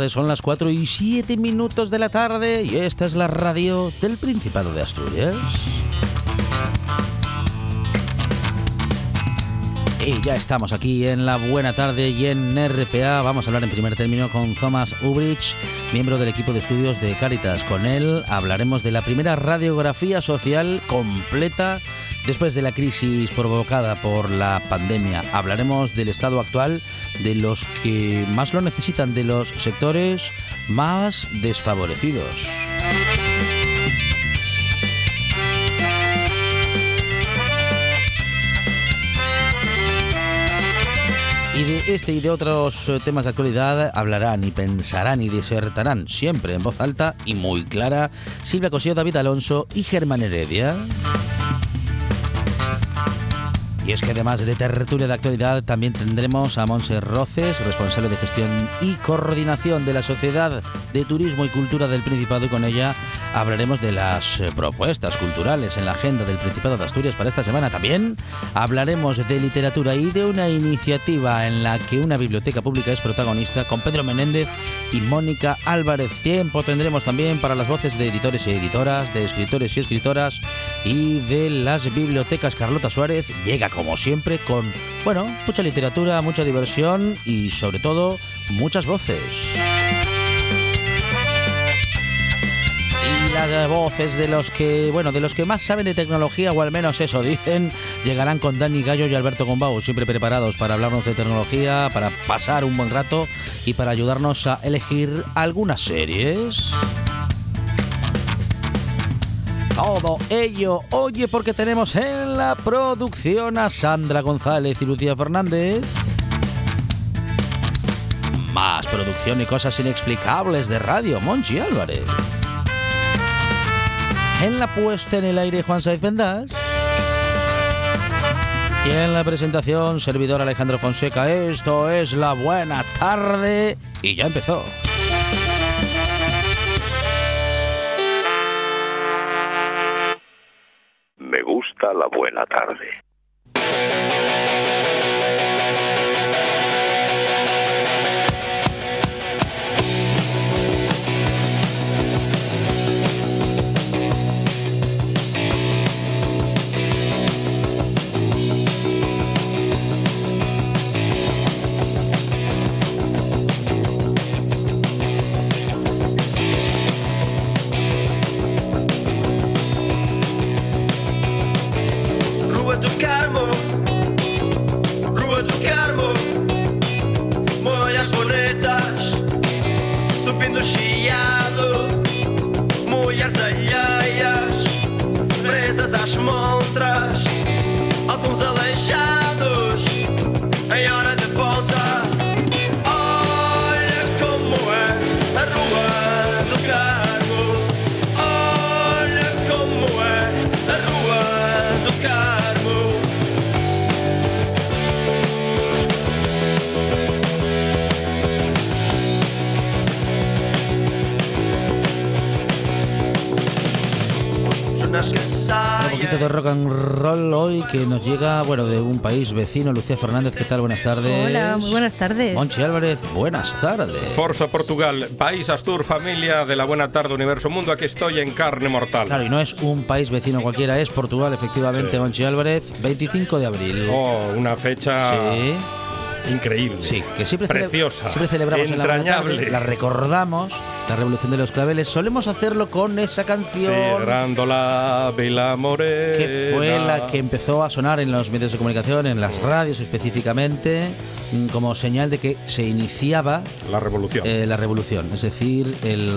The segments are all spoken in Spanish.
Tardes. Son las 4 y 7 minutos de la tarde y esta es la radio del Principado de Asturias. Y ya estamos aquí en la buena tarde y en RPA. Vamos a hablar en primer término con Thomas Ubrich, miembro del equipo de estudios de Caritas. Con él hablaremos de la primera radiografía social completa después de la crisis provocada por la pandemia. Hablaremos del estado actual de los que más lo necesitan, de los sectores más desfavorecidos. Y de este y de otros temas de actualidad hablarán y pensarán y disertarán siempre en voz alta y muy clara Silvia Cosío, David Alonso y Germán Heredia. Y es que además de tertulia de actualidad, también tendremos a Monse Roces, responsable de gestión y coordinación de la Sociedad de Turismo y Cultura del Principado, y con ella hablaremos de las eh, propuestas culturales en la agenda del Principado de Asturias para esta semana. También hablaremos de literatura y de una iniciativa en la que una biblioteca pública es protagonista con Pedro Menéndez y Mónica Álvarez. Tiempo tendremos también para las voces de editores y editoras, de escritores y escritoras y de las bibliotecas. Carlota Suárez llega como siempre con, bueno, mucha literatura, mucha diversión y sobre todo muchas voces. Y las voces de los que, bueno, de los que más saben de tecnología, o al menos eso dicen, llegarán con Dani Gallo y Alberto Gombau, siempre preparados para hablarnos de tecnología, para pasar un buen rato y para ayudarnos a elegir algunas series. Todo ello, oye, porque tenemos en la producción a Sandra González y Lucía Fernández. Más producción y cosas inexplicables de radio, Monchi Álvarez. En la puesta en el aire, Juan Saiz Vendas. Y en la presentación, servidor Alejandro Fonseca. Esto es la buena tarde y ya empezó. La buena tarde. Que nos llega, bueno, de un país vecino. Lucía Fernández, ¿qué tal? Buenas tardes. Hola, muy buenas tardes. Monchi Álvarez, buenas tardes. Forza Portugal, país Astur, familia de la buena tarde, universo mundo. Aquí estoy en carne mortal. Claro, y no es un país vecino cualquiera, es Portugal, efectivamente, Sí. Monchi Álvarez, 25 de abril. Oh, una fecha Sí, increíble. sí, que siempre, cele- Preciosa. siempre celebramos en la buena entrañable. tarde, la recordamos la revolución de los claveles. Solemos hacerlo con esa Sí, canción Grándola, Vila Morena. que fue la que empezó a sonar en los medios de comunicación, en las radios específicamente, mm, como señal de que se iniciaba La revolución. eh, la revolución. Es decir, el.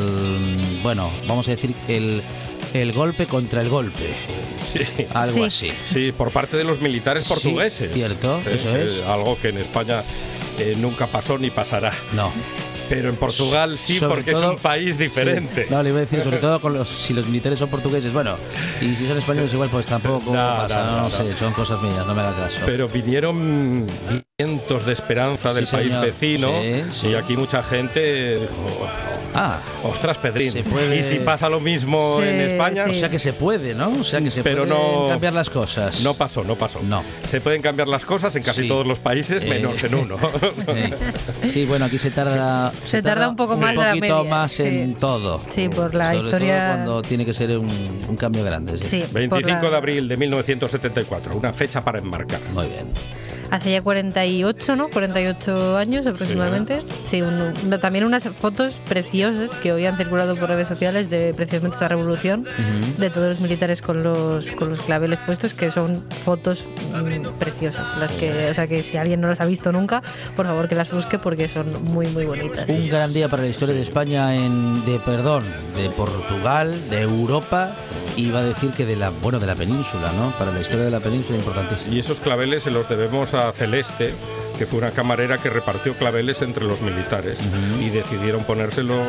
Bueno, vamos a decir, el, el golpe contra el golpe. sí. Algo Sí. así. Sí, por parte de los militares Sí, portugueses. cierto, Eh, eso es. eh, algo que en España eh, nunca pasó ni pasará. No. Pero en Portugal sí, Sobre porque es un país diferente. Sí. No, le iba a decir, sobre todo con los, si los militares son portugueses, bueno, y si son españoles igual, pues tampoco No, pasa, no, no, no, sé, son cosas mías, no me haga caso. Pero vinieron vientos de esperanza del Sí, país señor. vecino sí. y aquí mucha gente dijo, ah, ostras Pedrín, Se puede- y si pasa lo mismo Sí, en España, sí. o sea que se puede, ¿no? O sea que se Pero pueden no- cambiar las cosas. no pasó, no pasó. No. Se pueden cambiar las cosas en casi Sí. todos los países, Eh, menos en uno. Sí. Sí, bueno, aquí se tarda. Se tarda un poco más de la poquito media, más sí. en todo. Sí, por la Sobre historia- todo cuando tiene que ser un, un cambio grande. Sí. Sí, por 25 la- de abril de 1974, una fecha para enmarcar. Muy bien. Hace ya 48, ¿no? 48 años aproximadamente. Sí, un- también unas fotos preciosas que hoy han circulado por redes sociales de precisamente esa revolución, de todos los militares con los, con los claveles puestos, que son fotos mm, preciosas. Las que, o sea, que si alguien no las ha visto nunca, por favor que las busque porque son muy, muy bonitas. Un gran día para la historia de España, en, de perdón, de Portugal, de Europa, y va a decir que de la, bueno, de la península, ¿no? Para la historia de la península importantísimo. Y esos claveles se los debemos a Celeste, que fue una camarera que repartió claveles entre los militares y decidieron ponérselos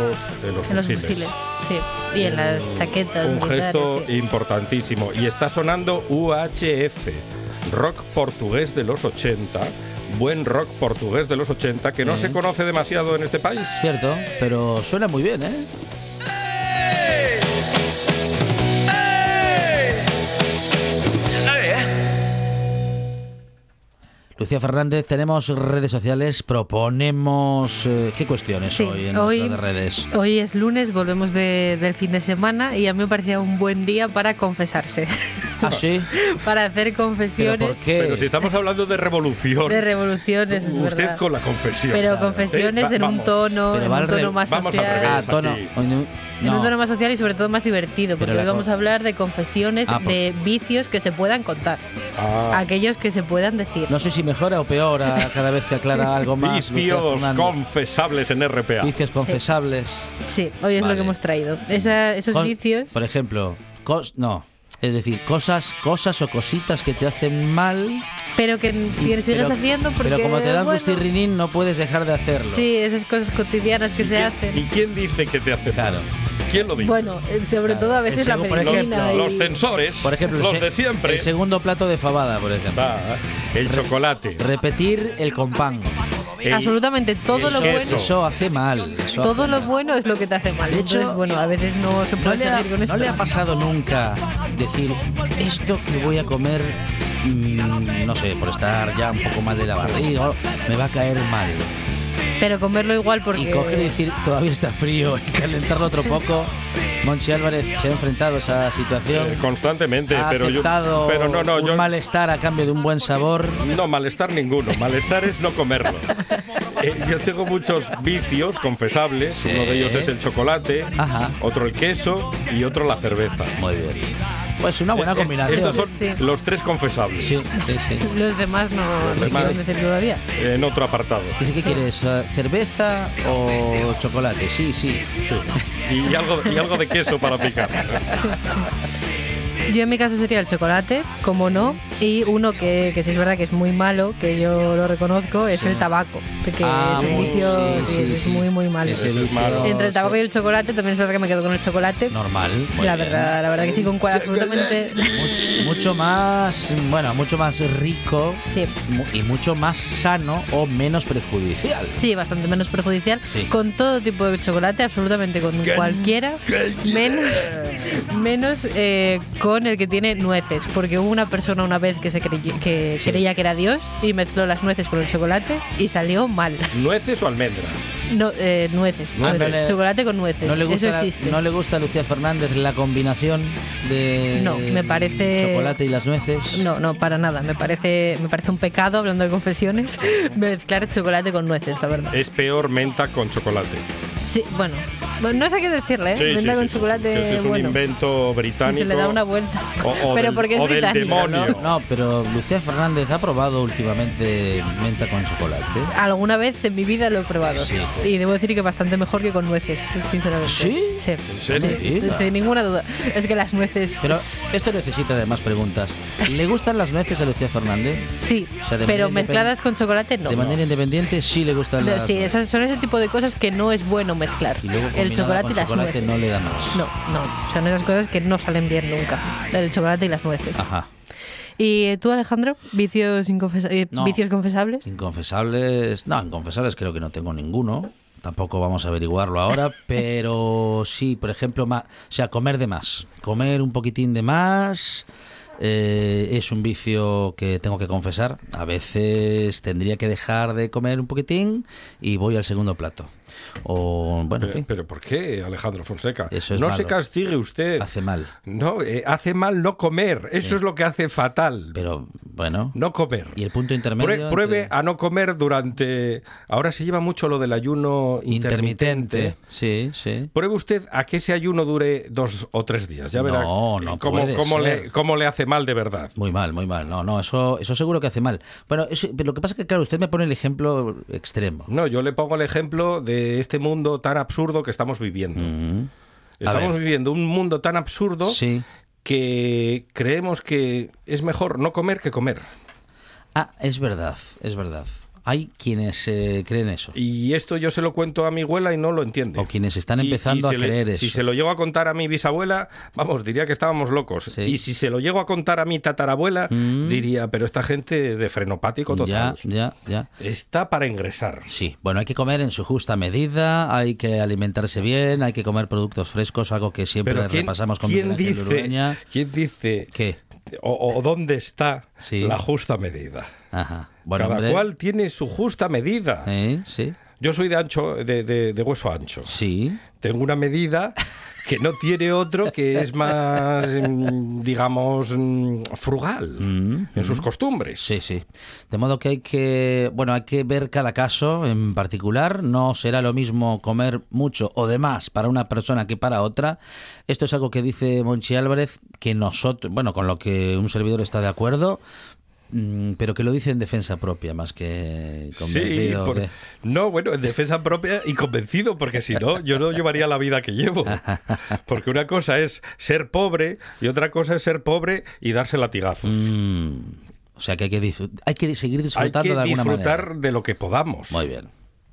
en los En los fusiles. fusiles, sí. Y en las chaquetas. Un gesto sí. importantísimo. Y está sonando UHF, rock portugués de los 80. Buen rock portugués de los 80 que no Sí. se conoce demasiado en este país. Cierto, pero suena muy bien, ¿eh? Lucía Fernández, tenemos redes sociales, proponemos... eh, ¿Qué cuestiones Sí, hoy en hoy- nuestras redes? Hoy es lunes, volvemos de- del fin de semana y a mí me parecía un buen día para confesarse, ¿Ah, sí? para hacer ¿Pero confesiones por qué? Pero si estamos hablando de revolución, de revoluciones, es usted verdad. con la confesión. Pero confesiones Eh, va- en un tono, en un tono más vamos al social. revés. Ah, aquí. tono... no, En un no. tono más social y sobre todo más divertido, porque hoy vamos a hablar de confesiones Ah, por- de vicios que se puedan contar, Ah, aquellos que se puedan decir. No sé si mejora o peora cada vez que aclara algo más. Vicios confesables en RPA. Vicios confesables. Sí, hoy es Vale. lo que hemos traído. Esa- esos Con- vicios. Por ejemplo, cos- no. Es decir, cosas, cosas o cositas que te hacen mal. Pero que sigues pero- haciendo porque. Pero como te dan bueno, gustirrinín, no puedes dejar de hacerlo. Sí, esas cosas cotidianas que se ¿Quién- hacen. ¿Y quién dice que te hace mal? Claro. ¿Quién lo dice? Bueno, eh, sobre Claro. todo a veces la segu- por medicina. ejemplo, y- los censores, Por ejemplo, los de siempre. El segundo plato de fabada, por ejemplo. El chocolate. Repetir el compán. el- Absolutamente todo lo bueno. Eso hace mal. eso Todo hace lo mal. bueno es lo que te hace mal. De hecho, Entonces, bueno, a veces no se ¿No puede le, ha, salir con no esto. le ha pasado nunca decir esto que voy a comer, mm, no sé, por estar ya un poco mal de la barriga, me va a caer mal? Pero comerlo igual porque. Y coger y decir, todavía está frío y calentarlo otro poco. Monchi Álvarez se ha enfrentado a esa situación. Eh, constantemente, ha pero yo. Pero no, no, un yo. malestar a cambio de un buen sabor. No, malestar ninguno. Malestar es no comerlo. Eh, yo tengo muchos vicios confesables. Sí. Uno de ellos es el chocolate, Ajá. otro el queso y otro la cerveza. Muy bien. Pues una buena Eh, combinación. Estos son Sí. los tres confesables. Sí, sí, sí. Los demás no, no demás. quieren decir todavía. En otro apartado. Dice, ¿qué quieres? eh, ¿Cerveza o chocolate? Sí, sí. Sí. Y, algo, y algo de queso para picar. Yo en mi caso sería el chocolate, como no, y uno que, que sí es verdad que es muy malo, que yo lo reconozco, es Sí. el tabaco, que Ah, es un muy- vicio sí, sí, sí, es sí. muy muy malo. Ese es malo. Entre el tabaco sí. y el chocolate también es verdad que me quedo con el chocolate. Normal. la bien. verdad, la verdad que sí, con cual absolutamente Mu- mucho más, bueno, mucho más rico y mucho más sano o menos perjudicial. Sí, bastante menos perjudicial. Sí. Con todo tipo de chocolate, absolutamente con cualquiera. Menos, menos eh, con el que tiene nueces. Porque hubo una persona una vez que se crey- que creía que era Dios y mezcló las nueces con el chocolate y salió mal. ¿Nueces o almendras? No, eh, nueces, no nueces. le- chocolate con nueces. ¿No le, gusta, Eso existe. ¿No le gusta a Lucía Fernández la combinación de No, me parece- chocolate y las nueces? No, no, para nada. Me parece, me parece un pecado, hablando de confesiones, mezclar chocolate con nueces, la verdad. Es peor menta con chocolate. Sí, bueno, Bueno, no sé qué decirle, ¿eh? Sí, sí, Menta sí, con sí, chocolate, ese es un bueno. invento británico. se le da una vuelta. O- o pero del- porque es o del británico. demonio. No, no, pero Lucía Fernández ha probado últimamente menta con chocolate. Alguna vez en mi vida lo he probado. Sí. Y debo decir que bastante mejor que con nueces, sinceramente. ¿Sí? Sí. ¿En serio? Sí, Mira. sin ninguna duda. Es que las nueces. Pero esto necesita de más preguntas. ¿Le gustan las nueces a Lucía Fernández? Sí, O sea, de pero mezcladas con chocolate no. De manera independiente sí le gustan No, las sí, nueces. esas son ese tipo de cosas que no es bueno mezclar. Y luego El chocolate y las chocolate nueces. no le da más. No, no, son esas cosas que no salen bien nunca. El chocolate y las nueces. Ajá. ¿Y tú, Alejandro? ¿Vicios, inconfesa- eh, No. ¿vicios confesables? Inconfesables. No, inconfesables creo que no tengo ninguno. Tampoco vamos a averiguarlo ahora, pero sí, por ejemplo, ma- o sea, comer de más. Comer un poquitín de más eh, es un vicio que tengo que confesar. A veces tendría que dejar de comer un poquitín y voy al segundo plato. O, bueno, en Pero, fin, pero ¿por qué, Alejandro Fonseca? Eso es no se castigue usted. hace mal. No, eh, hace mal no comer. Eso es lo que hace fatal. Pero, bueno. No comer. Y el punto Prue- intermedio. pruebe entre- a no comer durante. Ahora se lleva mucho lo del ayuno intermitente. intermitente. Sí, sí. Pruebe usted a que ese ayuno dure dos o tres días. Ya verá No, no cómo, puede cómo ser. le, cómo le hace mal de verdad. Muy mal, muy mal. No, no, eso, eso seguro que hace mal. Bueno, eso- pero lo que pasa es que, claro, usted me pone el ejemplo extremo. No, yo le pongo el ejemplo de este mundo tan absurdo que estamos viviendo. Mm. Estamos viviendo un mundo tan absurdo Sí. que creemos que es mejor no comer que comer. Ah, es verdad, es verdad. Hay quienes eh, creen eso. Y esto yo se lo cuento a mi abuela y no lo entiende. O quienes están Y- empezando y a se le- creer eso. Si se lo llego a contar a mi bisabuela, vamos, diría que estábamos locos. Sí. Y si se lo llego a contar a mi tatarabuela, Mm. diría, pero esta gente de frenopático Ya, total. ya, ya. Está para ingresar. Sí, bueno, hay que comer en su justa medida, hay que alimentarse bien, hay que comer productos frescos, algo que siempre Pero ¿quién, repasamos con quién dice, Urueña. ¿quién dice ¿Qué? o, o dónde está Sí. la justa medida? Ajá. Bueno, Cada hombre, cual tiene su justa medida. ¿eh? Sí, Yo soy de ancho, de, de- de hueso ancho. sí. Tengo una medida que no tiene otro que es más, mm, digamos, mm, frugal Mm, en sus costumbres. Sí, sí. De modo que hay que, bueno, hay que ver cada caso en particular. No será lo mismo comer mucho o de más para una persona que para otra. Esto es algo que dice Monchi Álvarez, que nosotros, bueno, con lo que un servidor está de acuerdo, pero que lo dice en defensa propia más que Sí, convencido. por- que- no, bueno, en defensa propia y convencido, porque si no, yo no llevaría la vida que llevo. Porque una cosa es ser pobre y otra cosa es ser pobre y darse latigazos. Mm, o sea que hay que, disfrut- hay que seguir Hay disfrutando que de alguna disfrutar manera. de lo que podamos. Muy bien.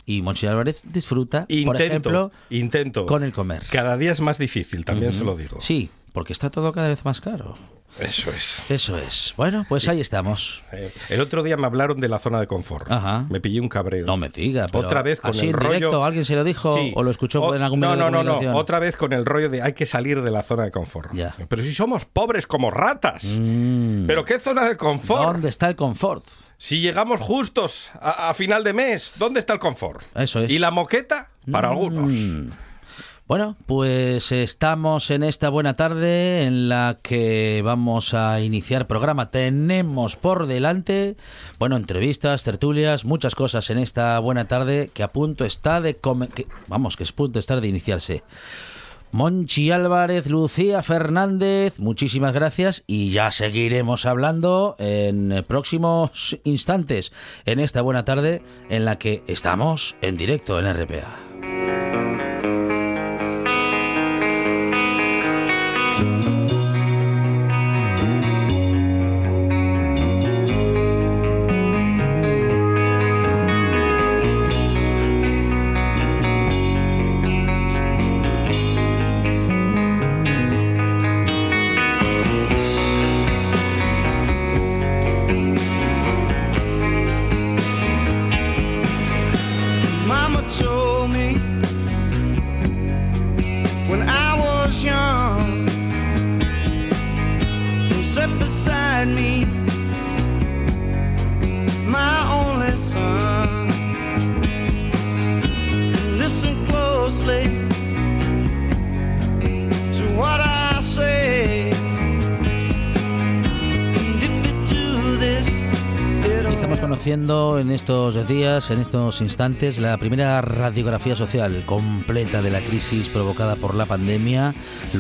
Y Monchi Álvarez disfruta, Intento, por ejemplo, intento. con el comer. Cada día es más difícil, también se lo digo. Sí, porque está todo cada vez más caro. Eso es. Eso es. Bueno, pues ahí estamos. Eh, El otro día me hablaron de la zona de confort. Ajá. Me pillé un cabreo. No me diga, pero Otra vez con así el en directo, rollo. ¿alguien se lo dijo Sí. o lo escuchó O- en algún No, medio no, de no, no. Otra vez con el rollo de hay que salir de la zona de confort. Ya. Pero si somos pobres como ratas. Mm. ¿Pero qué zona de confort? ¿Dónde está el confort? Si llegamos justos a, a final de mes, ¿dónde está el confort? Eso es. ¿Y la moqueta? Para algunos. Bueno, pues estamos en esta buena tarde en la que vamos a iniciar programa. Tenemos por delante, bueno, entrevistas, tertulias, muchas cosas en esta buena tarde que a punto está de que, vamos, que es punto estar de iniciarse. Monchi Álvarez, Lucía Fernández, muchísimas gracias y ya seguiremos hablando en próximos instantes en esta buena tarde en la que estamos en directo en RPA. Estos días, en estos instantes, la primera radiografía social completa de la crisis provocada por la pandemia.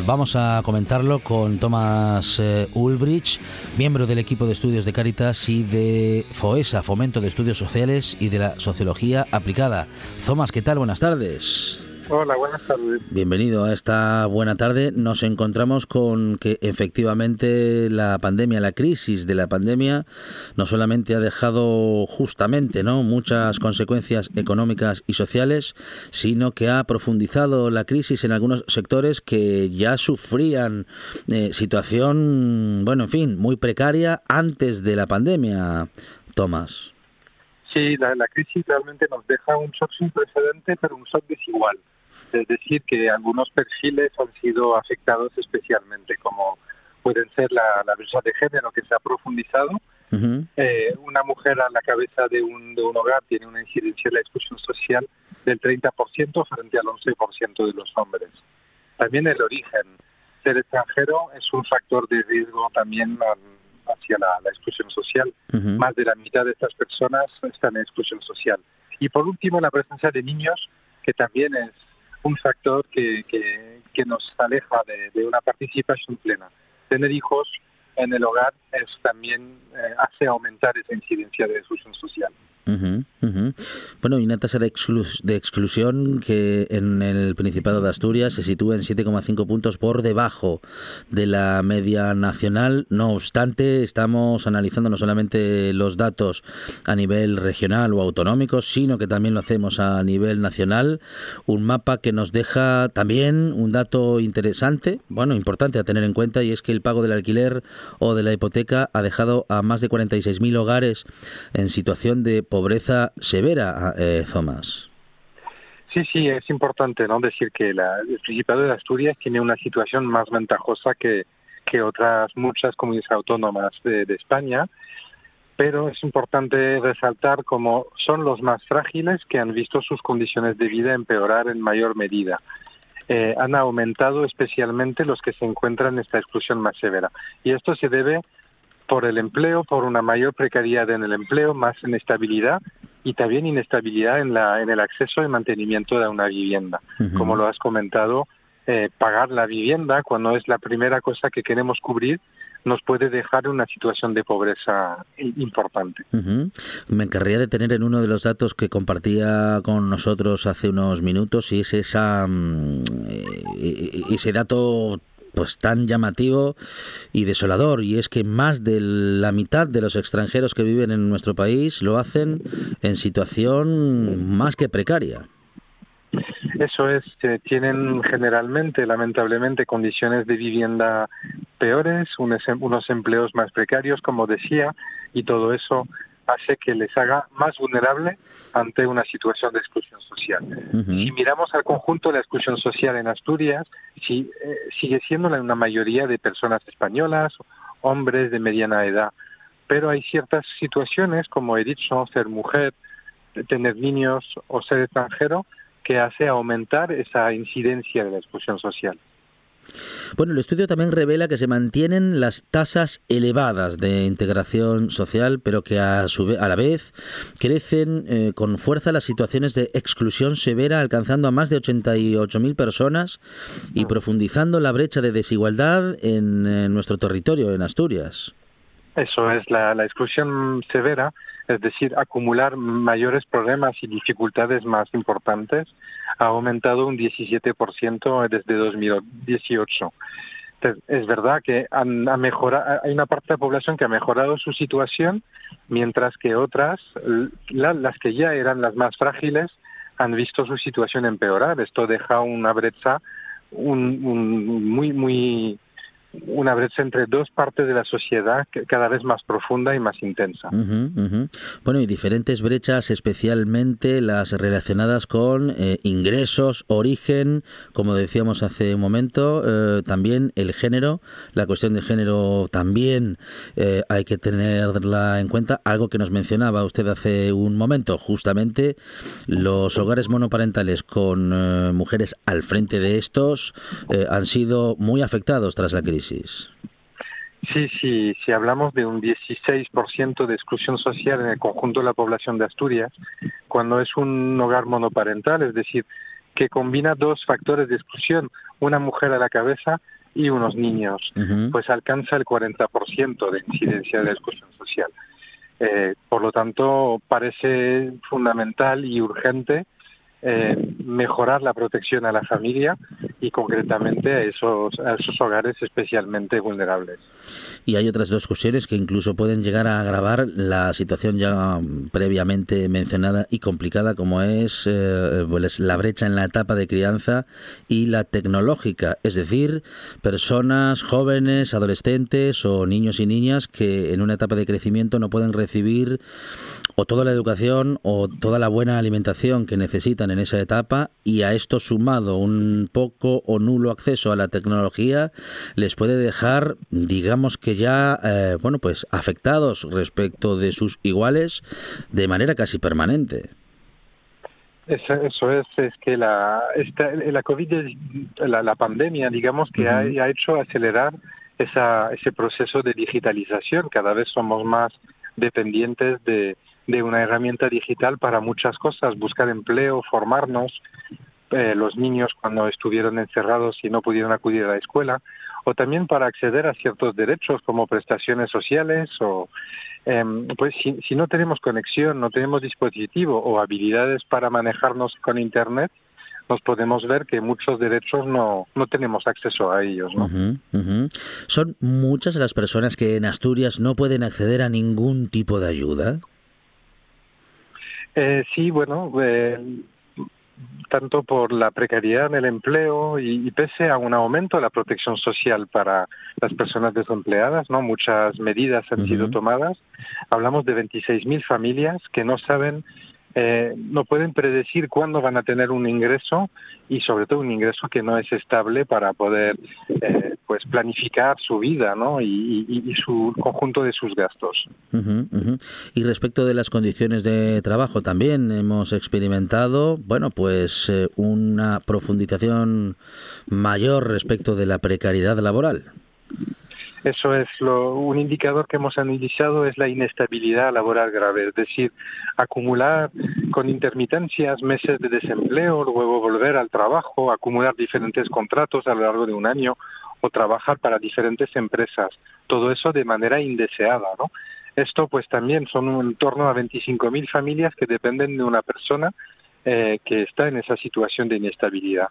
Vamos a comentarlo con Thomas eh, Ulbrich, miembro del equipo de estudios de Caritas y de FOESA, Fomento de Estudios Sociales y de la Sociología Aplicada. Thomas, ¿qué tal? Buenas tardes. Hola, buenas tardes. Bienvenido a esta buena tarde. Nos encontramos con que efectivamente la pandemia, la crisis de la pandemia, no solamente ha dejado justamente ¿no? muchas consecuencias económicas y sociales, sino que ha profundizado la crisis en algunos sectores que ya sufrían eh, situación, bueno, en fin, muy precaria antes de la pandemia, Tomás. Sí, la, la crisis realmente nos deja un shock sin precedente, pero un shock desigual. Es decir, que algunos perfiles han sido afectados especialmente, como pueden ser la, la brecha de género que se ha profundizado. Eh, una mujer a la cabeza de un, de un hogar tiene una incidencia de la exclusión social del 30% frente al 11% de los hombres. También el origen. Ser extranjero es un factor de riesgo también hacia la, la exclusión social. Más de la mitad de estas personas están en exclusión social. Y por último, la presencia de niños, que también es un factor que, que, nos aleja de, de, una participación plena. Tener hijos en el hogar es también eh, hace aumentar esa incidencia de exclusión social. Bueno, y una tasa de, exclu de, exclusión que en el Principado de Asturias se sitúa en 7,5 puntos por debajo de la media nacional. No obstante, estamos analizando no solamente los datos a nivel regional o autonómico, sino que también lo hacemos a nivel nacional. Un mapa que nos deja también un dato interesante, bueno, importante a tener en cuenta, y es que el pago del alquiler o de la hipoteca ha dejado a más de 46.000 hogares en situación de pobreza severa, eh, Thomas. Sí, sí, es importante no decir que la, el Principado de Asturias tiene una situación más ventajosa que, que otras muchas comunidades autónomas de, España, pero es importante resaltar cómo son los más frágiles que han visto sus condiciones de vida empeorar en mayor medida. Eh, han aumentado especialmente los que se encuentran en esta exclusión más severa. Y esto se debe por el empleo, por una mayor precariedad en el empleo, más inestabilidad y también inestabilidad en, la, en el acceso y mantenimiento de una vivienda. Uh -huh. Como lo has comentado, eh, pagar la vivienda cuando es la primera cosa que queremos cubrir nos puede dejar una situación de pobreza importante. Uh -huh. Me querría detener en uno de los datos que compartía con nosotros hace unos minutos y es esa, um, ese dato pues tan llamativo y desolador y es que más de la mitad de los extranjeros que viven en nuestro país lo hacen en situación más que precaria. Eso es, eh, tienen generalmente, lamentablemente, condiciones de vivienda peores, unos, unos empleos más precarios, como decía, y todo eso hace que les haga más vulnerable ante una situación de exclusión social. Uh -huh. Si miramos al conjunto de la exclusión social en Asturias, si, eh, sigue siendo una mayoría de personas españolas, hombres de mediana edad, pero hay ciertas situaciones, como he dicho, ser mujer, tener niños o ser extranjero, que hace aumentar esa incidencia de la exclusión social. Bueno, el estudio también revela que se mantienen las tasas elevadas de integración social, pero que a, su vez, a la vez crecen eh, con fuerza las situaciones de exclusión severa, alcanzando a más de 88.000 personas y profundizando la brecha de desigualdad en, nuestro territorio, en Asturias. Eso es la exclusión severa, es decir, acumular mayores problemas y dificultades más importantes, ha aumentado un 17% desde 2018. Entonces, es verdad que ha mejorado, hay una parte de la población que ha mejorado su situación, mientras que otras, la, las que ya eran las más frágiles, han visto su situación empeorar. Esto deja una brecha muy, muy una brecha entre dos partes de la sociedad cada vez más profunda y más intensa. Bueno, y diferentes brechas, especialmente las relacionadas con eh, ingresos, origen, como decíamos hace un momento, eh, también el género, la cuestión de género también eh, hay que tenerla en cuenta, algo que nos mencionaba usted hace un momento, justamente los hogares monoparentales con mujeres al frente de estos han sido muy afectados tras la crisis. Sí, sí, si hablamos de un 16% de exclusión social en el conjunto de la población de Asturias, cuando es un hogar monoparental, es decir, que combina dos factores de exclusión, una mujer a la cabeza y unos niños, pues alcanza el 40% de incidencia de exclusión social. Eh, por lo tanto, parece fundamental y urgente eh, mejorar la protección a la familia y concretamente a esos, a esos hogares especialmente vulnerables. Y hay otras dos cuestiones que incluso pueden llegar a agravar la situación ya previamente mencionada y complicada, como es eh, pues, la brecha en la etapa de crianza y la tecnológica, es decir, personas jóvenes, adolescentes o niños y niñas que en una etapa de crecimiento no pueden recibir o toda la educación o toda la buena alimentación que necesitan en esa etapa y a esto sumado un poco o nulo acceso a la tecnología les puede dejar digamos que ya eh, bueno pues afectados respecto de sus iguales de manera casi permanente Eso, eso es, es que la, esta, la COVID, la, la pandemia, digamos que ha, ha hecho acelerar esa, ese proceso de digitalización. Cada vez somos más dependientes de, de una herramienta digital para muchas cosas, buscar empleo, formarnos, eh, los niños cuando estuvieron encerrados y no pudieron acudir a la escuela, o también para acceder a ciertos derechos como prestaciones sociales o em, pues si, si no tenemos conexión, no tenemos dispositivo o habilidades para manejarnos con internet, nos podemos ver que muchos derechos no, no tenemos acceso a ellos, ¿no? Son muchas las personas que en Asturias no pueden acceder a ningún tipo de ayuda Eh, sí, bueno, eh, tanto por la precariedad en el empleo y, y pese a un aumento de la protección social para las personas desempleadas, no muchas medidas han sido tomadas. Hablamos de 26.000 familias que no saben, eh, no pueden predecir cuándo van a tener un ingreso y sobre todo un ingreso que no es estable para poder, eh, pues, planificar su vida, ¿no? Y, y- su conjunto de sus gastos. Y respecto de las condiciones de trabajo, también hemos experimentado, bueno, pues eh, una profundización mayor respecto de la precariedad laboral. Eso es lo, un indicador que hemos analizado es la inestabilidad laboral grave, es decir, acumular con intermitencias meses de desempleo, luego volver al trabajo, acumular diferentes contratos a lo largo de un año o trabajar para diferentes empresas, todo eso de manera indeseada, ¿no? Esto pues también son en torno a 25.000 familias que dependen de una persona eh, que está en esa situación de inestabilidad.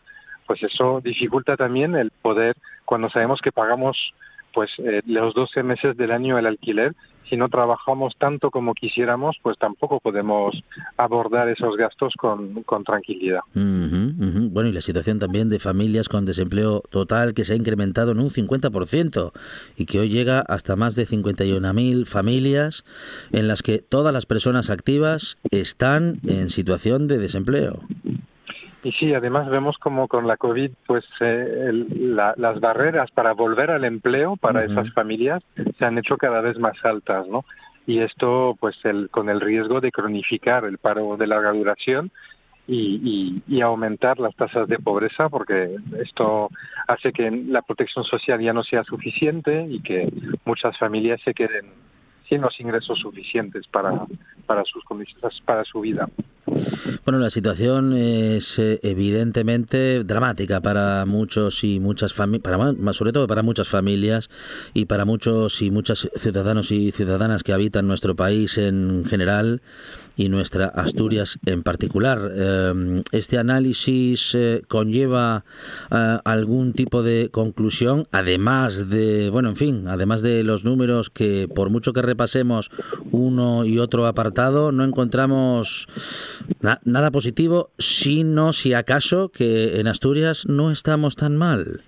Pues eso dificulta también el poder, cuando sabemos que pagamos pues eh, los 12 meses del año el alquiler, si no trabajamos tanto como quisiéramos, pues tampoco podemos abordar esos gastos con, con tranquilidad. Bueno, y la situación también de familias con desempleo total que se ha incrementado en un 50% y que hoy llega hasta más de 51.000 familias en las que todas las personas activas están en situación de desempleo. Y sí, además vemos como con la COVID, pues eh, el- la- las barreras para volver al empleo para esas familias se han hecho cada vez más altas, ¿no? Y esto, pues, el, con el riesgo de cronificar el paro de larga duración y, y- y aumentar las tasas de pobreza, porque esto hace que la protección social ya no sea suficiente y que muchas familias se queden sin los ingresos suficientes para, para sus condiciones, para su vida. Bueno, la situación es eh, evidentemente dramática para muchos y muchas familias, sobre todo para muchas familias y para muchos y muchas ciudadanos y ciudadanas que habitan nuestro país en general y nuestra Asturias en particular. Eh, este análisis eh, conlleva algún tipo de conclusión, además de, bueno, en fin, además de los números que por mucho que repasemos uno y otro apartado, no encontramos na- nada positivo, sino si acaso que en Asturias no estamos tan mal.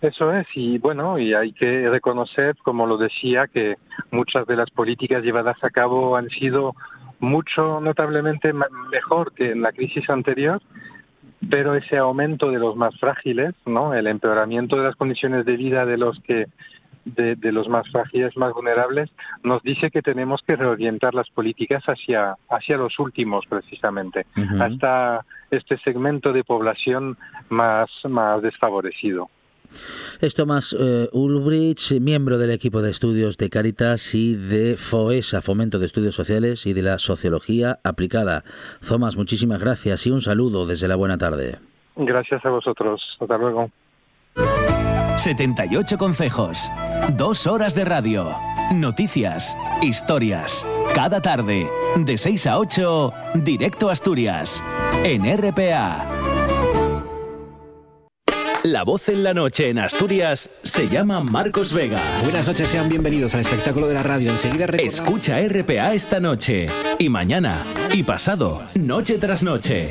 Eso es, y bueno, y hay que reconocer, como lo decía, que muchas de las políticas llevadas a cabo han sido mucho notablemente mejor que en la crisis anterior, pero ese aumento de los más frágiles, ¿no? El empeoramiento de las condiciones de vida de los que de, de los más frágiles, más vulnerables, nos dice que tenemos que reorientar las políticas hacia hacia los últimos precisamente, hasta este segmento de población más más desfavorecido. Es Tomás eh, Ulbrich, miembro del equipo de estudios de Caritas y de FOESA, Fomento de Estudios Sociales y de la Sociología Aplicada. Tomás, muchísimas gracias y un saludo desde la buena tarde. Gracias a vosotros. Hasta luego. 78 consejos, dos horas de radio, noticias, historias. Cada tarde, de 6 a 8, directo a Asturias, en RPA. La voz en la noche en Asturias se llama Marcos Vega. Buenas noches, sean bienvenidos al espectáculo de la radio. Enseguida Escucha RPA esta noche, y mañana, y pasado, noche tras noche.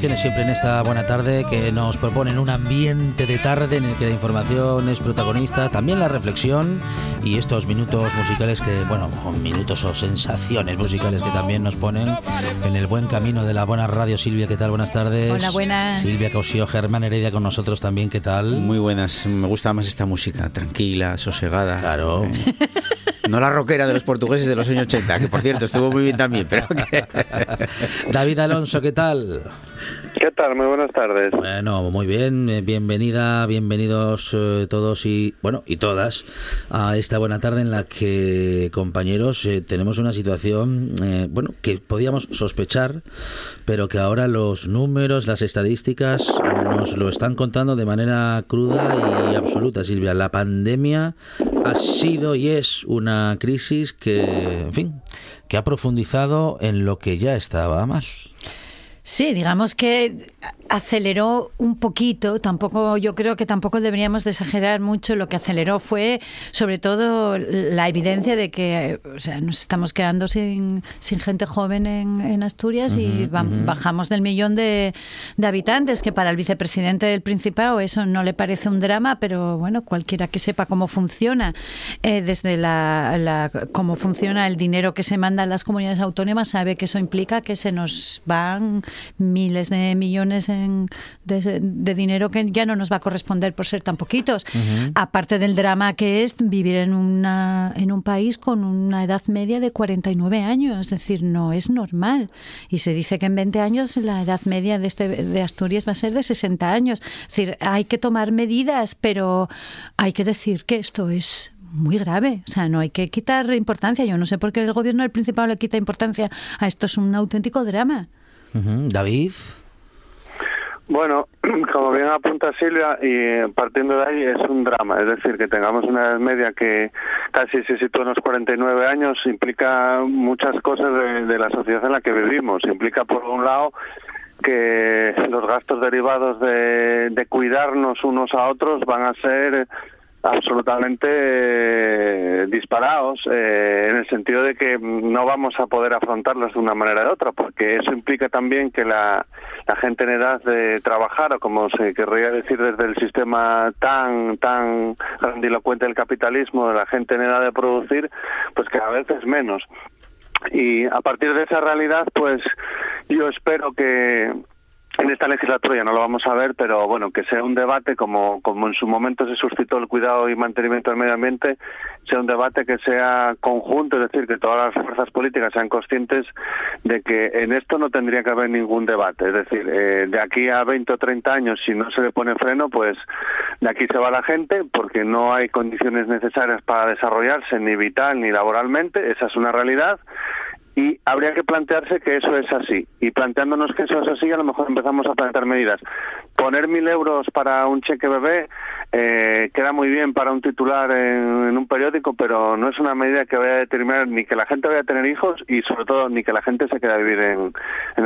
Canciones siempre en esta buena tarde que nos proponen un ambiente de tarde en el que la información es protagonista, también la reflexión y estos minutos musicales que, bueno, minutos o sensaciones musicales que también nos ponen en el buen camino de la buena radio. Silvia, ¿qué tal? Buenas tardes. Hola, buenas. Silvia Causío, Germán Heredia con nosotros también, ¿qué tal? Muy buenas, me gusta más esta música, tranquila, sosegada. Claro. Eh, No la rockera de los portugueses de los años 80, que por cierto estuvo muy bien también, pero que... David Alonso, ¿qué tal? ¿Qué tal? Muy buenas tardes. Bueno, muy bien, eh, bienvenida, bienvenidos eh, todos y bueno y todas a esta buena tarde en la que compañeros eh, tenemos una situación eh, bueno que podíamos sospechar, pero que ahora los números, las estadísticas nos lo están contando de manera cruda y absoluta, Silvia. La pandemia ha sido y es una crisis que, en fin, que ha profundizado en lo que ya estaba mal. Sí, digamos que aceleró un poquito, tampoco yo creo que tampoco deberíamos de exagerar mucho, lo que aceleró fue sobre todo la evidencia de que o sea, nos estamos quedando sin, sin gente joven en, en Asturias y bajamos del millón de, de habitantes, que para el vicepresidente del Principado eso no le parece un drama, pero bueno, cualquiera que sepa cómo funciona, eh, desde la, la- cómo funciona el dinero que se manda a las comunidades autónomas, sabe que eso implica que se nos van miles de millones en- de, de dinero que ya no nos va a corresponder por ser tan poquitos. Aparte del drama que es vivir en, una, en un país con una edad media de 49 años, es decir, no es normal. Y se dice que en 20 años la edad media de, este, de Asturias va a ser de 60 años. Es decir, hay que tomar medidas, pero hay que decir que esto es muy grave. O sea, no hay que quitar importancia. Yo no sé por qué el gobierno del Principado le quita importancia a esto. Es un auténtico drama. David. Bueno, como bien apunta Silvia, y partiendo de ahí es un drama. Es decir, que tengamos una edad media que casi se sitúa en los 49 años implica muchas cosas de, la sociedad en la que vivimos. Implica, por un lado, que los gastos derivados de, de cuidarnos unos a otros van a ser absolutamente eh, disparados eh, en el sentido de que no vamos a poder afrontarlos de una manera o de otra porque eso implica también que la, la gente en edad de trabajar o como se querría decir desde el sistema tan tan grandilocuente del capitalismo de la gente en edad de producir pues cada vez es menos. Y a partir de esa realidad pues yo espero que en esta legislatura ya no lo vamos a ver, pero bueno, que sea un debate como, como en su momento se suscitó el cuidado y mantenimiento del medio ambiente, sea un debate que sea conjunto, es decir, que todas las fuerzas políticas sean conscientes de que en esto no tendría que haber ningún debate. Es decir, eh, de aquí a 20 o 30 años, si no se le pone freno, pues de aquí se va la gente porque no hay condiciones necesarias para desarrollarse ni vital ni laboralmente, esa es una realidad y habría que plantearse que eso es así. Y planteándonos que eso es así, a lo mejor empezamos a plantear medidas. Poner mil euros para un cheque bebé eh, queda muy bien para un titular en, un periódico, pero no es una medida que vaya a determinar ni que la gente vaya a tener hijos y sobre todo ni que la gente se quede a vivir en,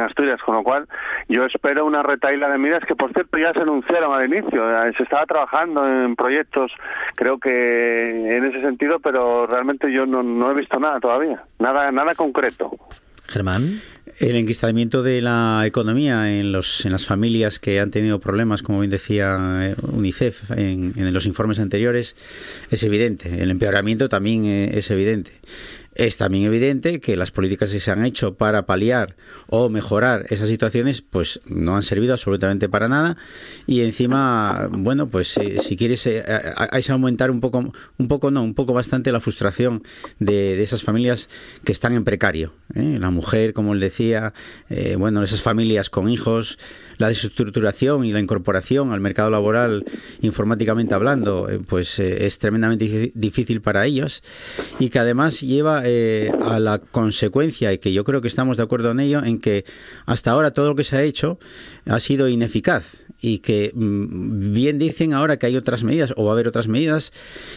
Asturias. Con lo cual, yo espero una retaila de medidas que, por cierto, ya se anunciaron al inicio. Eh, se estaba trabajando en proyectos, creo que en ese sentido, pero realmente yo no, no he visto nada todavía, nada, nada concreto. Germán. El enquistamiento de la economía en, los, en las familias que han tenido problemas, como bien decía eh, UNICEF en, en los informes anteriores, es evidente. El empeoramiento también eh, es evidente. Es también evidente que las políticas que se han hecho para paliar o mejorar esas situaciones, pues no han servido absolutamente para nada. Y encima, bueno, pues eh, si quieres, eh, hay que aumentar un poco, un poco no, un poco bastante la frustración de, de esas familias que están en precario. ¿eh? La mujer, como él decía, eh, bueno, esas familias con hijos, la desestructuración y la incorporación al mercado laboral informáticamente hablando, eh, pues eh, es tremendamente difí- difícil para ellos y que además lleva eh, a la consecuencia, y que yo creo que estamos de acuerdo en ello, en que hasta ahora todo lo que se ha hecho ha sido ineficaz y que mm, bien dicen ahora que hay otras medidas o va a haber otras medidas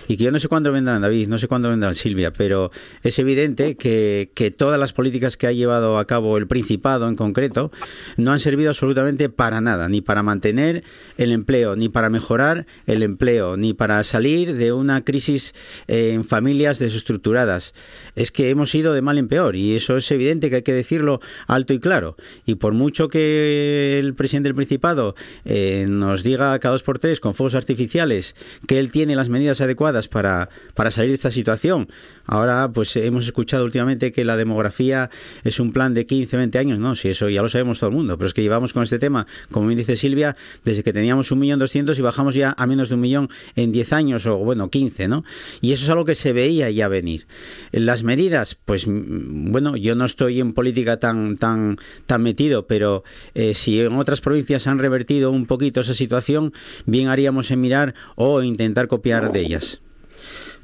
y que yo no sé cuándo vendrán David, no sé cuándo vendrán Silvia, pero es evidente que, que todas las políticas que ha llevado a cabo el Principado en concreto no han servido absolutamente para nada, ni para mantener el empleo, ni para mejorar el empleo, ni para salir de una crisis eh, en familias desestructuradas. Es que hemos ido de mal en peor y eso es evidente que hay que decirlo alto y claro. Y por mucho que el presidente del Principado eh, nos diga cada dos por tres con fuegos artificiales que él tiene las medidas adecuadas para, para salir de esta situación, ahora pues hemos escuchado últimamente que la demografía es un plan de 15, 20 años, no, si eso ya lo sabemos todo el mundo, pero es que llevamos con este tema, como bien dice Silvia, desde que teníamos un millón doscientos y bajamos ya a menos de un millón en 10 años o bueno, 15, ¿no? Y eso es algo que se veía ya venir. Las medidas, pues bueno, yo no estoy en política tan tan tan metido, pero eh, si en otras provincias han revertido un poquito esa situación, bien haríamos en mirar o intentar copiar de ellas.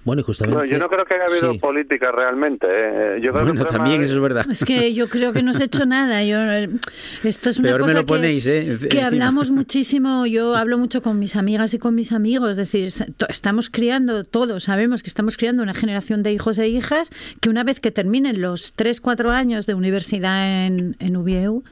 Bueno, y justamente. Bueno, yo no creo que haya habido Sí. política realmente. ¿eh? Yo creo que Bueno, problema también eso es verdad. Es que yo creo que no se ha hecho nada. Yo, eh, esto es una Peor me cosa lo ponéis, que, ¿eh? Que hablamos muchísimo. Yo hablo mucho con mis amigas y con mis amigos. Es decir, estamos criando, todos sabemos que estamos criando una generación de hijos e hijas que una vez que terminen los 3, 4 años de universidad en, en UBIEU,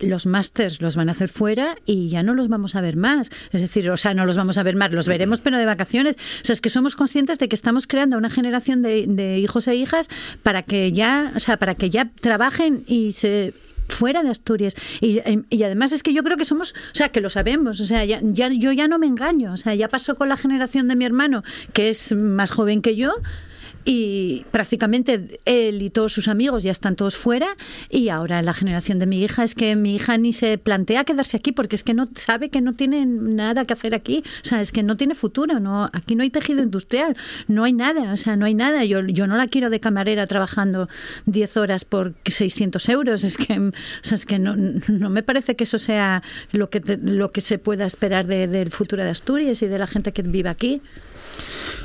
los másters los van a hacer fuera y ya no los vamos a ver más. Es decir, o sea, no los vamos a ver más, los veremos pero de vacaciones. O sea, es que somos conscientes de que estamos creando una generación de, hijos e hijas para que ya, o sea, para que ya trabajen y se fuera de Asturias y, y además es que yo creo que somos o sea que lo sabemos o sea ya, ya yo ya no me engaño o sea ya pasó con la generación de mi hermano que es más joven que yo y prácticamente él y todos sus amigos ya están todos fuera. Y ahora la generación de mi hija es que mi hija ni se plantea quedarse aquí porque es que no sabe que no tiene nada que hacer aquí, o sea, es que no tiene futuro, no aquí no hay tejido industrial, no hay nada, o sea, no hay nada, yo, yo no la quiero de camarera trabajando 10 horas por 600 euros, es que, o sea, es que no, no me parece que eso sea lo que, te- lo que se pueda esperar de- del futuro de Asturias y de la gente que vive aquí.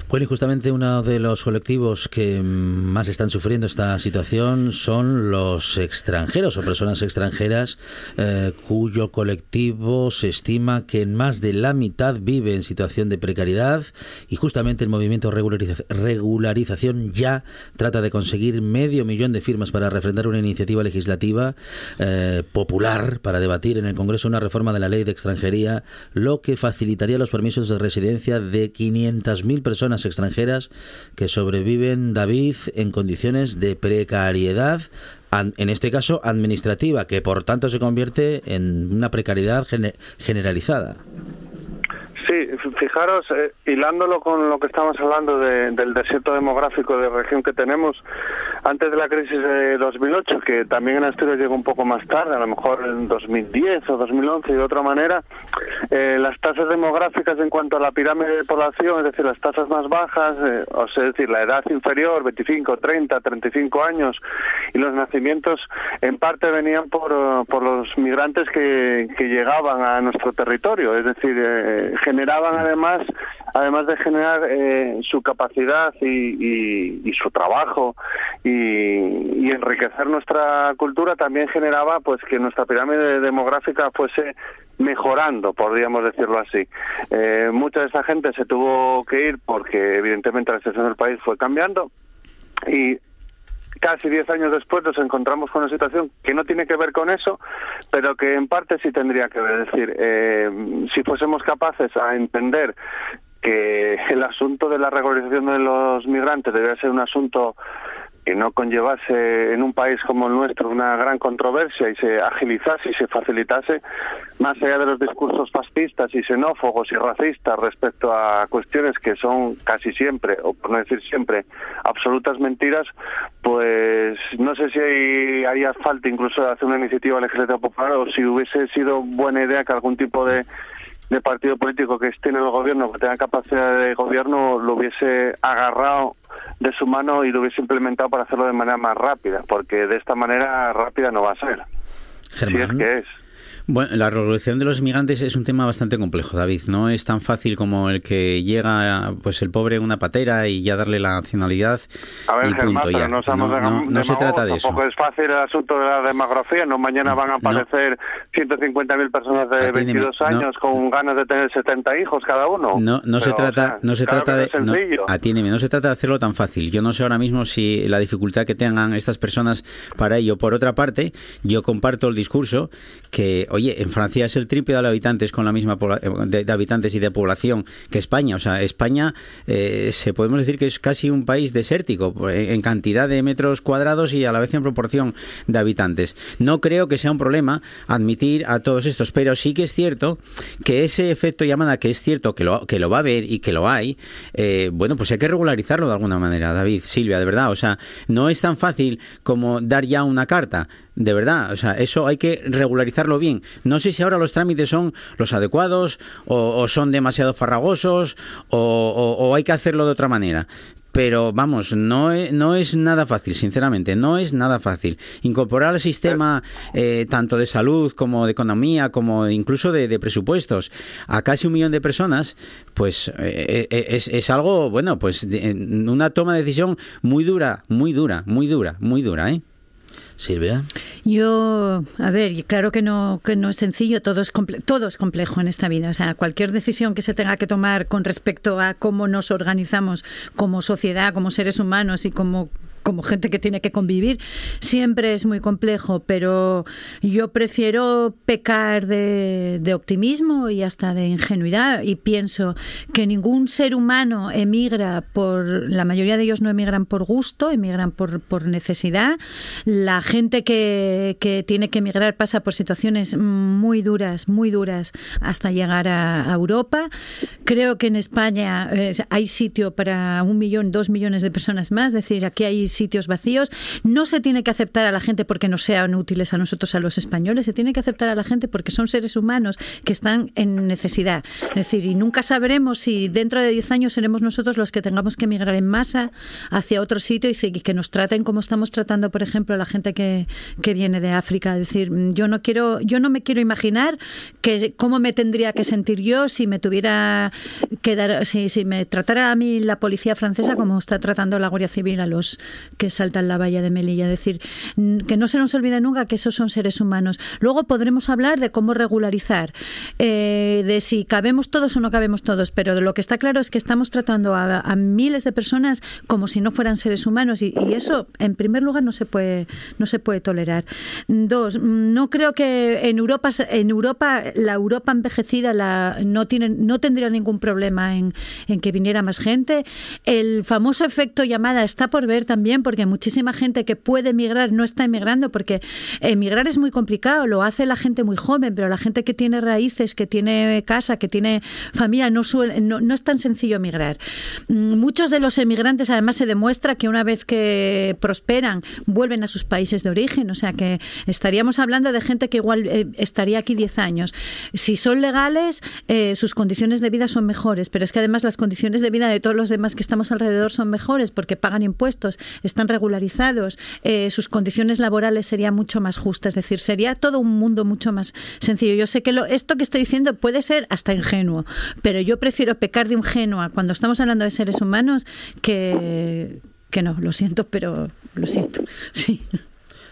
Bueno, y justamente uno de los colectivos que más están sufriendo esta situación son los extranjeros o personas extranjeras eh, cuyo colectivo se estima que en más de la mitad vive en situación de precariedad y justamente el movimiento regulariza- regularización ya trata de conseguir medio millón de firmas para refrendar una iniciativa legislativa eh, popular para debatir en el Congreso una reforma de la ley de extranjería, lo que facilitaría los permisos de residencia de 500.000 personas extranjeras que sobreviven, David, en condiciones de precariedad, en este caso administrativa, que por tanto se convierte en una precariedad gene- generalizada. Sí, fijaros, eh, hilándolo con lo que estamos hablando de- del desierto demográfico de región que tenemos, antes de la crisis de 2008, que también en Asturias llegó un poco más tarde, a lo mejor en 2010 o 2011 de otra manera, eh, las tasas demográficas en cuanto a la pirámide de población, es decir, las tasas más bajas, eh, o sea, es decir, la edad inferior, 25, 30, 35 años, y los nacimientos en parte venían por, por los migrantes que, que llegaban a nuestro territorio, es decir, generaban además, además de generar eh, su capacidad y, y- y su trabajo y, y enriquecer nuestra cultura, también generaba pues que nuestra pirámide demográfica fuese mejorando, podríamos decirlo así. Eh, mucha de esa gente se tuvo que ir porque evidentemente la situación del país fue cambiando y casi 10 años después nos encontramos con una situación que no tiene que ver con eso, pero que en parte sí tendría que ver. Es decir, eh, si fuésemos capaces a entender que el asunto de la regularización de los migrantes debe ser un asunto que no conllevase en un país como el nuestro una gran controversia y se agilizase y se facilitase, más allá de los discursos fascistas y xenófobos y racistas respecto a cuestiones que son casi siempre, o por no decir siempre, absolutas mentiras, pues no sé si haría falta incluso hacer una iniciativa legislativa popular o si hubiese sido buena idea que algún tipo de de partido político que esté en el gobierno, que tenga capacidad de gobierno, lo hubiese agarrado de su mano y lo hubiese implementado para hacerlo de manera más rápida, porque de esta manera rápida no va a ser. Si es Germán. que es. Bueno, la regulación de los inmigrantes es un tema bastante complejo, David. No es tan fácil como el que llega, pues el pobre en una patera y ya darle la nacionalidad A ver, y Germán, punto ya. no, no, demagogos, no se trata de eso. Tampoco es fácil el asunto de la demografía, no mañana van a aparecer 150.000 personas de Atiéndeme, 22 no. años con ganas de tener 70 hijos cada uno. No, no se trata, o sea, no se claro trata de, no no, no se trata de hacerlo tan fácil. Yo no sé ahora mismo si la dificultad que tengan estas personas para ello. Por otra parte, yo comparto el discurso que, oye, en Francia es el triple de habitantes con la misma eh, de, de habitantes y de población que España. O sea, España eh, se podemos decir que es casi un país desértico eh, en cantidad de metros cuadrados y a la vez en proporción de habitantes. No creo que sea un problema admitir a todos estos, pero sí que es cierto que ese efecto llamada, que es cierto que lo, que lo va a haber y que lo hay, eh, bueno, pues hay que regularizarlo de alguna manera, David, Silvia, de verdad. O sea, no es tan fácil como dar ya una carta. De verdad, o sea, eso hay que regularizarlo bien. No sé si ahora los trámites son los adecuados o, son demasiado farragosos o, hay que hacerlo de otra manera. Pero vamos, no es, no es nada fácil, sinceramente, no es nada fácil. Incorporar al sistema eh, tanto de salud como de economía, como incluso de, presupuestos a casi un millón de personas, pues eh, eh, es, es algo, bueno, pues una toma de decisión muy dura, muy dura, muy dura, muy dura, ¿eh? Silvia. Yo, a ver, claro que no, que no es sencillo, todo es, comple- todo es complejo en esta vida. O sea, cualquier decisión que se tenga que tomar con respecto a cómo nos organizamos como sociedad, como seres humanos y como como gente que tiene que convivir, siempre es muy complejo, pero yo prefiero pecar de, optimismo y hasta de ingenuidad y pienso que ningún ser humano emigra por, la mayoría de ellos no emigran por gusto, emigran por, por necesidad. La gente que, que tiene que emigrar pasa por situaciones muy duras, muy duras hasta llegar a, a Europa. Creo que en España eh, hay sitio para un millón, dos millones de personas más, es decir, aquí hay sitios vacíos. No se tiene que aceptar a la gente porque no sean útiles a nosotros, a los españoles. Se tiene que aceptar a la gente porque son seres humanos que están en necesidad. Es decir, y nunca sabremos si dentro de 10 años seremos nosotros los que tengamos que emigrar en masa hacia otro sitio y que nos traten como estamos tratando, por ejemplo, a la gente que, que viene de África. Es decir, yo no quiero, yo no me quiero imaginar que cómo me tendría que sentir yo si me tuviera que dar, si, si me tratara a mí la policía francesa como está tratando la Guardia Civil a los que saltan la valla de Melilla. Es decir, que no se nos olvide nunca que esos son seres humanos. Luego podremos hablar de cómo regularizar, eh, de si cabemos todos o no cabemos todos, pero lo que está claro es que estamos tratando a, miles de personas como si no fueran seres humanos y, y eso, en primer lugar, no se puede, no se puede tolerar. Dos, no creo que en Europa, en Europa la Europa envejecida la, no, tiene, no tendría ningún problema en, en que viniera más gente. El famoso efecto llamada está por ver también, porque muchísima gente que puede emigrar no está emigrando, porque emigrar es muy complicado, lo hace la gente muy joven, pero la gente que tiene raíces, que tiene casa, que tiene familia, no, suele, no, no es tan sencillo emigrar. Mm, Muchos de los emigrantes además se demuestra que una vez que prosperan vuelven a sus países de origen, o sea que estaríamos hablando de gente que igual eh, estaría aquí 10 años. Si son legales, eh, sus condiciones de vida son mejores, pero es que además las condiciones de vida de todos los demás que estamos alrededor son mejores porque pagan impuestos, están regularizados, eh, sus condiciones laborales serían mucho más justas, es decir, sería todo un mundo mucho más sencillo. Yo sé que lo, esto que estoy diciendo puede ser hasta ingenuo, pero yo prefiero pecar de ingenua cuando estamos hablando de seres humanos que, que no, lo siento, pero lo siento. Sí.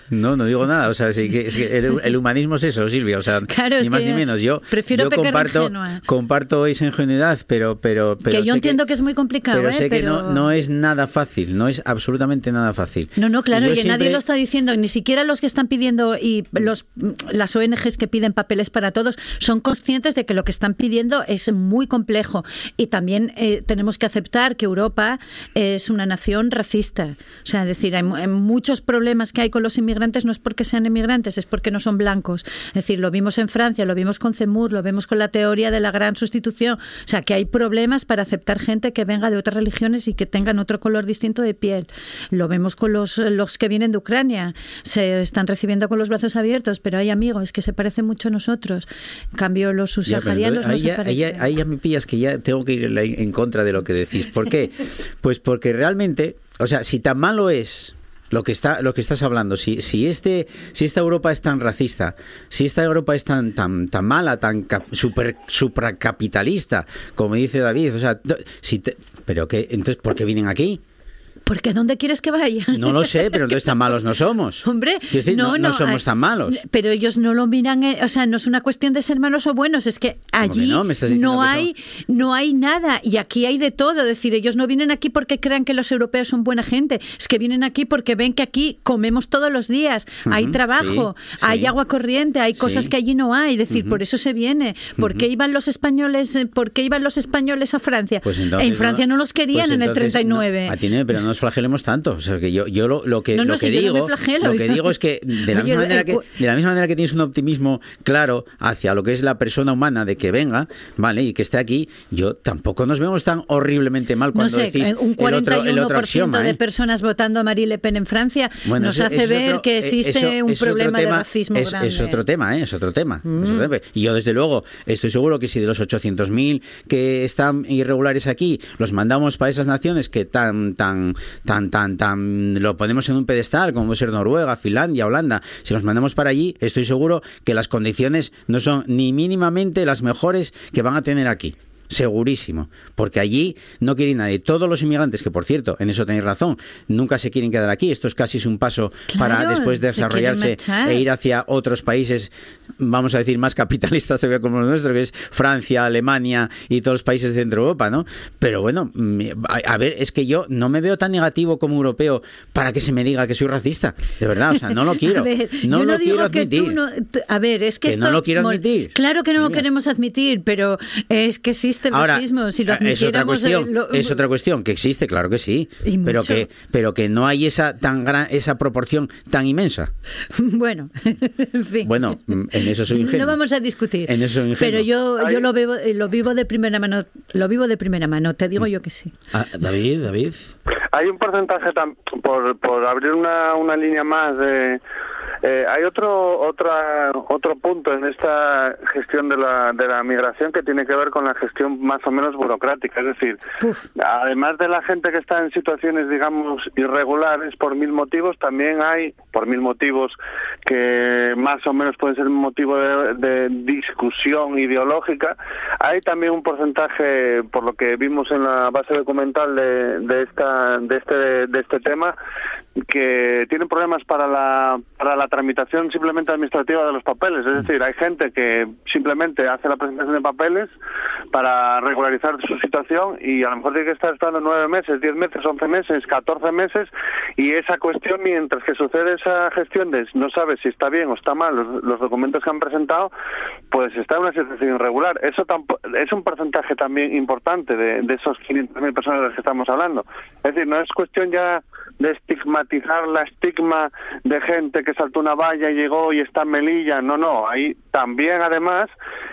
No, no digo nada. O sea, sí que, es que el, el humanismo es eso, Silvia. O sea, Claro, ni más ni menos. Yo, prefiero yo comparto, ingenua. comparto esa ingenuidad, pero, pero, pero que yo entiendo que, es muy complicado, pero ¿eh? sé que no, no es nada fácil, no es absolutamente nada fácil. No, no, claro, y siempre- nadie lo está diciendo, ni siquiera los que están pidiendo y los las ONGs que piden papeles para todos son conscientes de que lo que están pidiendo es muy complejo y también eh, tenemos que aceptar que Europa es una nación racista. O sea, es decir, hay, hay muchos problemas que hay con los inmigrantes no es porque sean inmigrantes, es porque no son blancos. Es decir, lo vimos en Francia, lo vimos con Cemur, lo vemos con la teoría de la gran sustitución. O sea, que hay problemas para aceptar gente que venga de otras religiones y que tengan otro color distinto de piel. Lo vemos con los, los que vienen de Ucrania. Se están recibiendo con los brazos abiertos, pero hay amigos que se parecen mucho a nosotros. En cambio, los subsaharianos no ahí, se ya, parecen. ahí ya me pillas que ya tengo que ir en contra de lo que decís. ¿Por qué? Pues porque realmente, o sea, si tan malo es lo que está lo que estás hablando, si, si este si esta Europa es tan racista, si esta Europa es tan tan tan mala, tan cap- super supracapitalista, como dice David, o sea, si te- pero que entonces ¿por qué vienen aquí? Porque ¿dónde quieres que vaya? No lo sé, pero entonces tan malos no somos. Hombre, decir, no, no somos ah, tan malos. Pero ellos no lo miran, eh, o sea, no es una cuestión de ser malos o buenos, es que allí no? Hay no hay nada y aquí hay de todo, es decir, ellos no vienen aquí porque crean que los europeos son buena gente, es que vienen aquí porque ven que aquí comemos todos los días, hay trabajo, sí, hay sí. agua corriente, hay cosas Sí. que allí no hay, es decir, por eso se viene. ¿Por qué iban los españoles, eh, por qué iban los españoles a Francia? Pues entonces en Francia no, los querían pues en el entonces, 39. no, Atiende, pero no nos flagelemos tanto. O sea, que yo, yo lo, lo que, No, no, lo que si no digo, flagelo, lo que digo es que de la, Oye, misma manera el que de la misma manera que tienes un optimismo claro hacia lo que es la persona humana de que venga, vale, y que esté aquí, yo tampoco nos vemos tan horriblemente mal No cuando sé, decís eh, un el otro, el 41% otro axioma, de ¿eh? personas votando a Marie Le Pen en Francia Bueno, nos eso- hace ver otro- que eh, existe eso- un problema de racismo es, grande. es otro tema, ¿eh? es otro tema. es otro Mm. tema. Y yo, desde luego, estoy seguro que si de los 800.000 que están irregulares aquí, los mandamos para esas naciones que tan, tan, tan, tan, tan, lo ponemos en un pedestal, como puede ser Noruega, Finlandia, Holanda, si los mandamos para allí, estoy seguro que las condiciones no son ni mínimamente las mejores que van a tener aquí. Segurísimo, porque allí no quiere nadie. Todos los inmigrantes, que por cierto, en eso tenéis razón, nunca se quieren quedar aquí. Esto es casi un paso para después de desarrollarse e ir hacia otros países, vamos a decir, más capitalistas como el nuestro, que es Francia, Alemania y todos los países de Centro Europa, ¿no? Pero bueno, a, ver, es que yo no me veo tan negativo como europeo para que se me diga que soy racista. De verdad, o sea, no lo quiero. Ver, no lo no quiero admitir. no- a ver, es que, Que no lo quiero admitir. Claro que no lo queremos admitir, pero es que existe existe el Ahora, racismo. Si lo eh, es otra eh, cuestión, lo- es otra cuestión que existe, claro que sí, pero que pero que no hay esa tan gran esa proporción tan inmensa. Bueno, en fin. Bueno, mm, en eso soy ingenuo. No vamos a discutir. En eso soy ingenuo. Pero yo, yo lo vivo, eh, lo vivo de primera mano. Lo vivo de primera mano. Te digo yo que sí. Ah, David, David. Hay un porcentaje, tam- por, por abrir una, una línea más, de, eh, hay otro otra, otro punto en esta gestión de la, de la migración que tiene que ver con la gestión más o menos burocrática. Es decir, además de la gente que está en situaciones, digamos, irregulares por mil motivos, también hay, por mil motivos que más o menos pueden ser motivo de, de discusión ideológica, hay también un porcentaje, por lo que vimos en la base documental de, de esta de este de este tema, que tienen problemas para la para la tramitación simplemente administrativa de los papeles. Es decir, hay gente que simplemente hace la presentación de papeles para regularizar su situación y a lo mejor tiene que estar esperando nueve meses, diez meses, once meses, catorce meses y esa cuestión mientras que sucede esa gestión de no sabe si está bien o está mal los, documentos que han presentado, pues está en una situación irregular. Eso tampo- es un porcentaje también importante de, de esos 500.000 personas de las que estamos hablando. Es decir, no es cuestión ya de estigmatizar la estigma de gente que saltó una valla y llegó y está en Melilla. No, no. Hay también, además,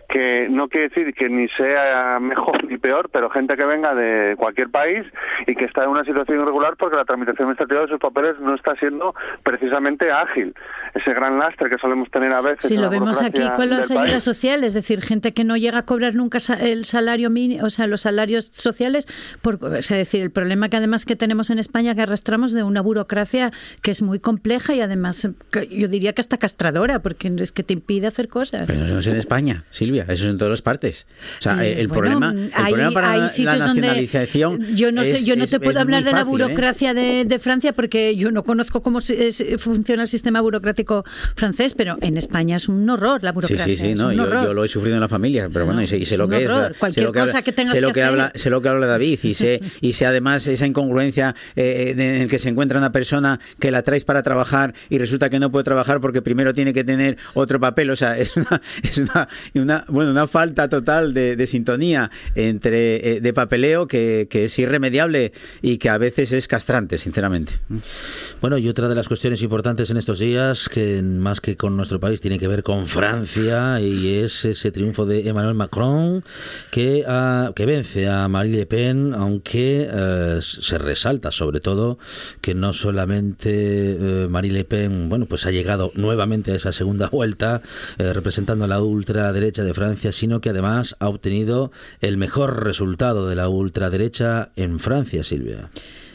que no quiere decir que ni sea mejor ni peor, pero gente que venga de cualquier país y que está en una situación irregular porque la tramitación administrativa de sus papeles no está siendo precisamente ágil. Ese gran lastre que solemos tener a veces. Si en lo vemos aquí con las del país. ayudas sociales, es decir, gente que no llega a cobrar nunca sa- el salario mínimo, o sea, los salarios sociales, por, es decir, el problema que además que tenemos en España que arrastramos de una burocracia que es muy compleja y además que yo diría que hasta castradora, porque es que te impide hacer cosas. Pero eso no es en España, Silvia, eso es en todas partes. O sea, Eh, el bueno, problema, el hay- problema para hay la- la sitios donde nacionalización yo no sé es- yo no es- te es puedo hablar de la ¿eh? burocracia de, de Francia porque yo no conozco cómo se- es- funciona el sistema burocrático francés pero en España es un horror la Sí, burocracia sí, sí, es no, yo, lo he sufrido en la familia, pero bueno, y sé, y sé es lo que es. horror. sé Cualquier lo que cosa habla, que tengas sé lo que que hacer. habla, sé lo que habla David y sé, y sé además esa incongruencia eh, en el que se encuentra una persona que la traes para trabajar y resulta que no puede trabajar porque primero tiene que tener otro papel. O sea, es una, es una, una- bueno, una falta total de, de sintonía entre eh, de papeleo que, que es irremediable y que a veces es castrante, sinceramente. Bueno, y otra de las cuestiones importantes en estos días, que más que con nuestro país, tiene que ver con Francia, y es ese triunfo de Emmanuel Macron, que, ah, que vence a Marine Le Pen, aunque eh, se resalta sobre todo que no solamente eh, Marine Le Pen, bueno, pues ha llegado nuevamente a esa segunda vuelta eh, representando a la ultraderecha de Francia, sino que además ha obtenido el mejor resultado de la ultraderecha en Francia, Silvia.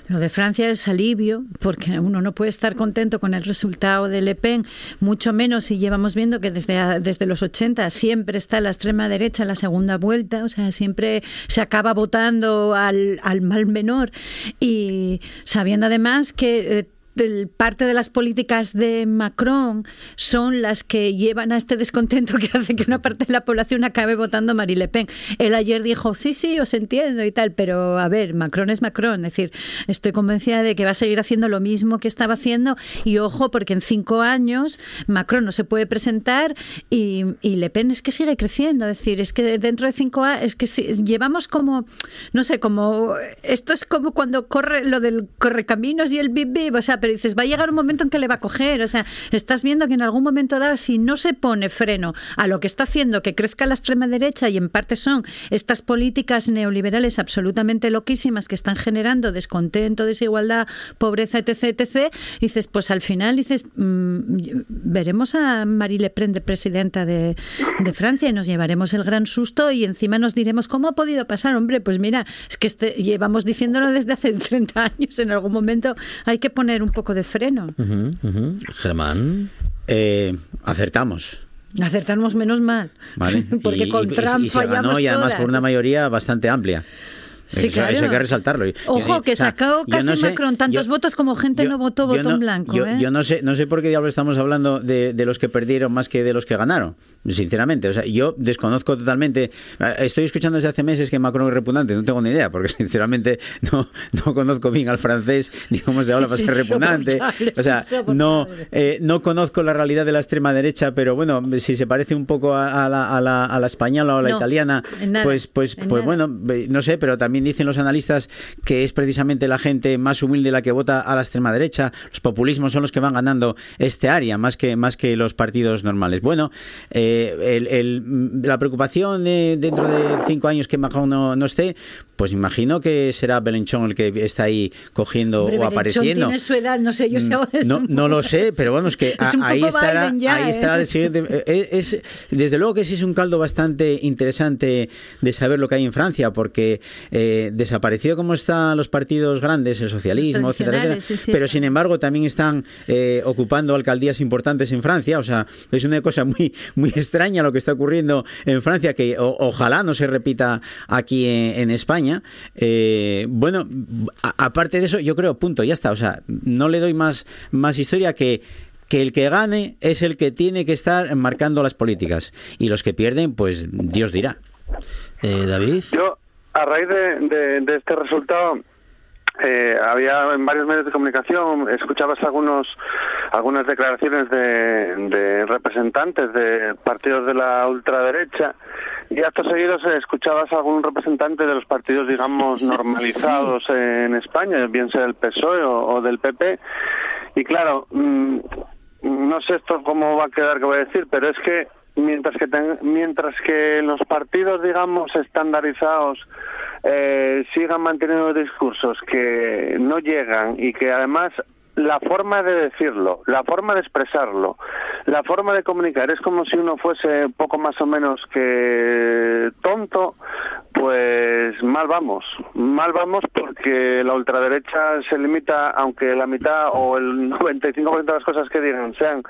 Lo de Francia es alivio, porque uno no puede estar contento con el resultado de Le Pen, mucho menos si llevamos viendo que desde, desde los 80 siempre está la extrema derecha en la segunda vuelta, o sea, siempre se acaba votando al, al mal menor. Y sabiendo además que. Parte de las políticas de Macron son las que llevan a este descontento que hace que una parte de la población acabe votando a Marie Le Pen. Él ayer dijo, sí, sí, os entiendo y tal, pero a ver, Macron es Macron. Es decir, estoy convencida de que va a seguir haciendo lo mismo que estaba haciendo y ojo, porque en cinco años Macron no se puede presentar y, y Le Pen es que sigue creciendo. Es decir, es que dentro de cinco años, es que llevamos como, no sé, como, esto es como cuando corre lo del correcaminos y el bip, o sea, pero dices, va a llegar un momento en que le va a coger, o sea, estás viendo que en algún momento dado, si no se pone freno a lo que está haciendo que crezca la extrema derecha y en parte son estas políticas neoliberales absolutamente loquísimas que están generando descontento, desigualdad, pobreza, etc., etc., dices, pues al final dices, mm, veremos a Marie Le Pen de presidenta de, de Francia y nos llevaremos el gran susto y encima nos diremos, ¿cómo ha podido pasar? Hombre, pues mira, es que este- llevamos diciéndolo desde hace 30 años, en algún momento hay que poner un poco de freno. Ujú, ujú. Germán. Eh, acertamos. Acertarnos menos mal. ¿vale? Porque Y- con y- Trump y se ganó y además todas. por una mayoría bastante amplia. Sí, eso, claro. eso hay que resaltarlo. Ojo, que o sea, sacó casi no sé- Macron tantos yo- votos como gente no votó botón no- blanco. Yo, ¿eh? yo no sé, no sé por qué diablos estamos hablando de, de los que perdieron más que de los que ganaron. Sinceramente, o sea, yo desconozco totalmente. eh, Estoy escuchando desde hace meses que Macron es repugnante, no tengo ni idea, porque sinceramente no, no conozco bien al francés ni cómo se habla para ser repugnante. O sea, no, eh, no conozco la realidad de la extrema derecha, pero bueno, si se parece un poco a, a la, a la- a la española o a la italiana, nada, pues, pues, pues nada. bueno, no sé, pero también dicen los analistas que es precisamente la gente más humilde la que vota a la extrema derecha. Los populismos son los que van ganando este área más que más que los partidos normales. Bueno, eh, el- el- mm, la preocupación eh, dentro de cinco años que Macron no, no esté, pues imagino que será Belenchón el que está ahí cogiendo Hombre, o apareciendo. tiene su edad, no sé yo ahora es No, no lo sé, pero vamos, que Es a- ahí poco estará, ya, ahí ¿eh? estará el siguiente. eh, Es, desde luego que sí es un caldo bastante interesante de saber lo que hay en Francia, porque eh, desaparecido como están los partidos grandes, el socialismo, etcétera, etcétera, tradicionales, sí, sí, pero sin embargo también están eh, ocupando alcaldías importantes en Francia. O sea, es una cosa muy, muy extraña lo que está ocurriendo en Francia, que o- ojalá no se repita aquí en, en España. Eh, bueno, a- aparte de eso, yo creo, punto, ya está. O sea, no le doy más, más historia que que el que gane es el que tiene que estar marcando las políticas y los que pierden, pues Dios dirá. Eh, David. Yo, a raíz de, de- de este resultado, eh, había en varios medios de comunicación, escuchabas algunos algunas declaraciones de, de representantes de partidos de la ultraderecha y actos seguidos escuchabas a algún representante de los partidos, digamos, normalizados en España, bien sea del PSOE o, o del PP. Y claro, mm, no sé esto cómo va a quedar que voy a decir, pero es que mientras que ten- mientras que los partidos digamos estandarizados eh, sigan manteniendo discursos que no llegan y que además la forma de decirlo, la forma de expresarlo, la forma de comunicar es como si uno fuese poco más o menos que tonto, pues mal vamos, mal vamos porque la ultraderecha se limita, aunque la mitad o el 95% de las cosas que digan sean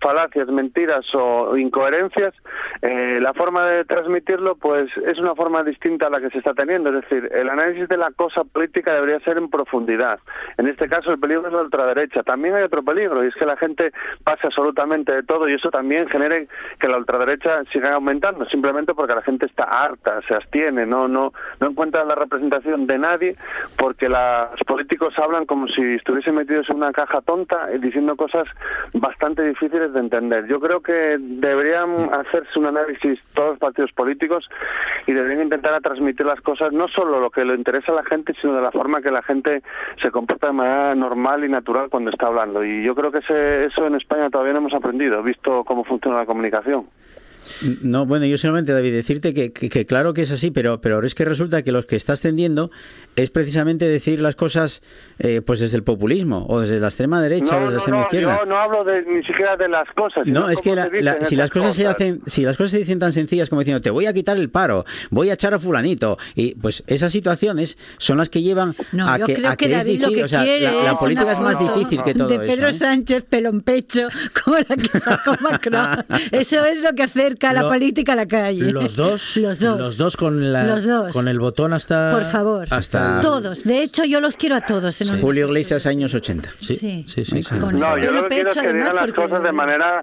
falacias, mentiras o incoherencias, eh, la forma de transmitirlo pues es una forma distinta a la que se está teniendo. Es decir, el análisis de la cosa política debería ser en profundidad. En este caso el peligro es la ultraderecha. También hay otro peligro y es que la gente pase absolutamente de todo y eso también genere que la ultraderecha siga aumentando, simplemente porque la gente está harta, se abstiene, no, no, no encuentra la representación de nadie porque la- los políticos hablan como si estuviesen metidos en una caja tonta y diciendo cosas bastante difíciles de entender. Yo creo que deberían hacerse un análisis todos los partidos políticos y deberían intentar transmitir las cosas, no solo lo que le interesa a la gente, sino de la forma que la gente se comporta de manera normal y natural cuando está hablando. Y yo creo que ese- eso en España todavía no hemos aprendido, visto cómo funciona la comunicación. No, bueno, yo solamente, David, decirte que, que- que claro que es así, pero, pero es que resulta que los que estás tendiendo es precisamente decir las cosas eh, pues desde el populismo o desde la extrema derecha o No, desde la no, extrema no, izquierda. yo no hablo de, ni siquiera de las cosas. No, es que la- la- si las cosas se hacen, si las cosas se dicen tan sencillas como diciendo te voy a quitar el paro, voy a echar a fulanito y pues esas situaciones son las que llevan No, a que, a que que es David lo difícil, que o sea, la, la política es más difícil que todo de eso. Pedro ¿eh? Sánchez pelón pecho como la que sacó Macron. Eso es lo que acerca la Lo- política a la calle. Los dos, Los dos. con la, Los dos. con el botón hasta Por favor. hasta Todos. De hecho, yo los quiero a todos. En un- Julio Iglesias, años 80. Sí, Sí. sí, sí. sí. Con No, el yo lo que quiero es pecho, que digan las porque- cosas de manera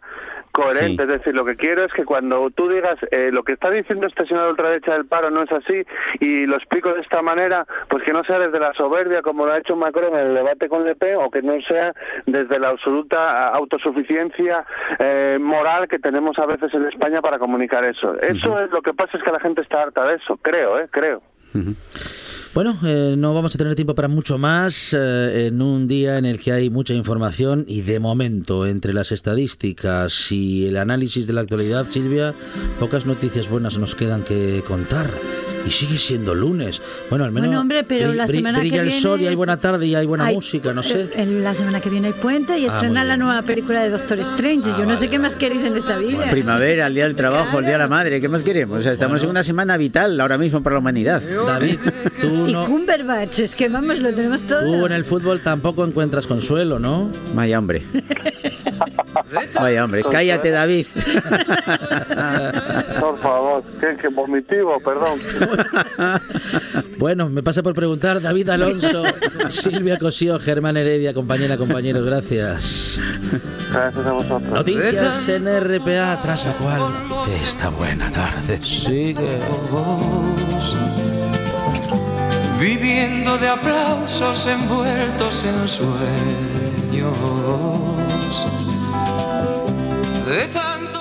coherente. Sí. Es decir, lo que quiero es que cuando tú digas eh, lo que está diciendo este señor de ultraderecha del paro no es así y lo explico de esta manera, pues que no sea desde la soberbia como lo ha hecho Macron en el debate con Le Pen o que no sea desde la absoluta autosuficiencia eh, moral que tenemos a veces en España para comunicar eso. Eso es lo que pasa es que la gente está harta de eso, creo, ¿eh? Creo. Bueno, eh, no vamos a tener tiempo para mucho más eh, en un día en el que hay mucha información y de momento entre las estadísticas y el análisis de la actualidad, Silvia, pocas noticias buenas nos quedan que contar. Y sigue siendo lunes. Bueno, al menos Bueno, hombre, pero la semana que brilla el viene sol y hay buena tarde y hay buena Hay- música, no sé. eh, En la semana que viene hay puente y Ah, estrena la nueva película de Doctor Strange. Ah, Yo no sé vale, qué más queréis en esta vida. Primavera, el día del trabajo, el día de la madre, ¿qué más queremos? O sea, estamos en una semana vital ahora mismo para la humanidad. David, tú, Y no, Cumberbatch, es que vamos, lo tenemos todo. tú en el fútbol tampoco encuentras consuelo, ¿no? Vaya hombre. Vaya hombre, cállate David. Por favor, ¿qué, qué vomitivo, perdón. Bueno, me pasa por preguntar David Alonso, Silvia Cosío, Germán Heredia, compañera, compañeros, gracias. Gracias a vosotros. Noticias en RPA, tras lo cual, esta buena tarde sigue. viviendo de aplausos envueltos en sueños. De tan